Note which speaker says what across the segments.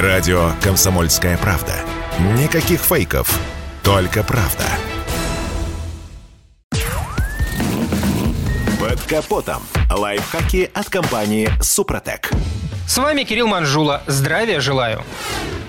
Speaker 1: Радио «Комсомольская правда». Никаких фейков, только правда. Под капотом. Лайфхаки от компании «Супротек».
Speaker 2: С вами Кирилл Манжула. Здравия желаю.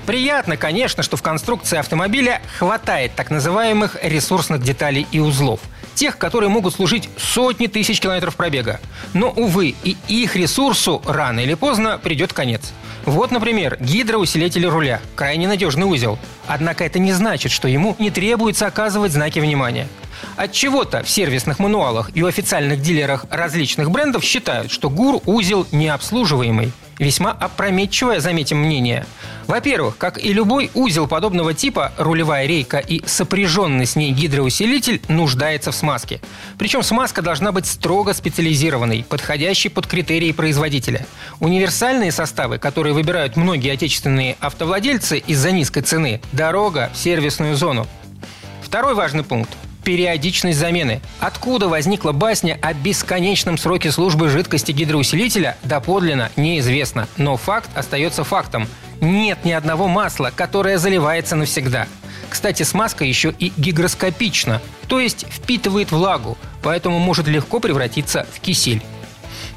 Speaker 2: Приятно, конечно, что в конструкции автомобиля хватает так называемых ресурсных деталей и узлов. Тех, которые могут служить сотни тысяч километров пробега. Но, увы, и их ресурсу рано или поздно придет конец. Вот, например, гидроусилитель руля – крайне надежный узел. Однако это не значит, что ему не требуется оказывать знаки внимания. От чего-то в сервисных мануалах и у официальных дилерах различных брендов считают, что ГУР – узел необслуживаемый. Весьма опрометчивое, заметим, мнение. Во-первых, как и любой узел подобного типа, рулевая рейка и сопряженный с ней гидроусилитель нуждается в смазке. Причем смазка должна быть строго специализированной, подходящей под критерии производителя. Универсальные составы, которые выбирают многие отечественные автовладельцы из-за низкой цены – дорога в сервисную зону. Второй важный пункт периодичность замены. Откуда возникла басня о бесконечном сроке службы жидкости гидроусилителя, доподлинно неизвестно. Но факт остается фактом. Нет ни одного масла, которое заливается навсегда. Кстати, смазка еще и гигроскопична, то есть впитывает влагу, поэтому может легко превратиться в кисель.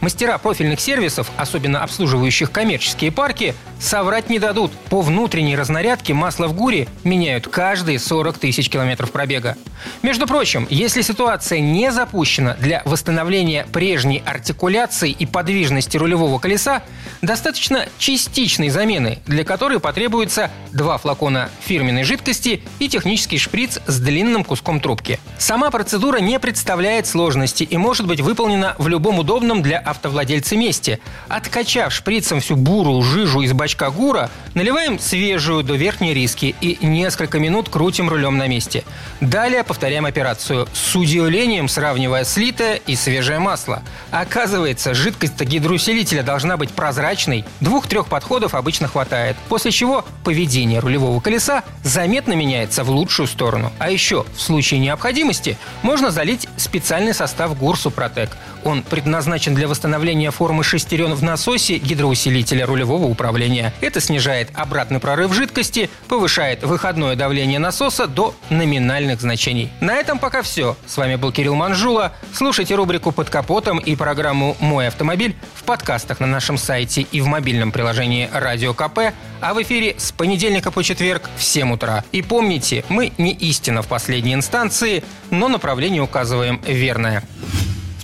Speaker 2: Мастера профильных сервисов, особенно обслуживающих коммерческие парки, соврать не дадут. По внутренней разнарядке масло в ГУРе меняют каждые 40 тысяч километров пробега. Между прочим, если ситуация не запущена для восстановления прежней артикуляции и подвижности рулевого колеса, достаточно частичной замены, для которой потребуется два флакона фирменной жидкости и технический шприц с длинным куском трубки. Сама процедура не представляет сложности и может быть выполнена в любом удобном для автовладельца месте. Откачав шприцем всю бурую жижу из бачка ГУРа, наливаем свежую до верхней риски и несколько минут крутим рулем на месте. Далее повторяем операцию, с удивлением сравнивая слитое и свежее масло. Оказывается, жидкость гидроусилителя должна быть прозрачной, двух-трех подходов обычно хватает, после чего поведение рулевого колеса заметно меняется в лучшую сторону. А еще, в случае необходимости, можно залить специальный состав ГУР Супротек. Он предназначен для восстановления формы шестерен в насосе гидроусилителя рулевого управления. Это снижает обратный прорыв жидкости, повышает выходное давление насоса до номинальных значений. На этом пока все. С вами был Кирилл Манжула. Слушайте рубрику «Под капотом» и программу «Мой автомобиль» в подкастах на нашем сайте и в мобильном приложении «Радио КП», а в эфире с понедельника по четверг в 7 утра. И помните, мы не истина в последней инстанции, но направление указываем верное.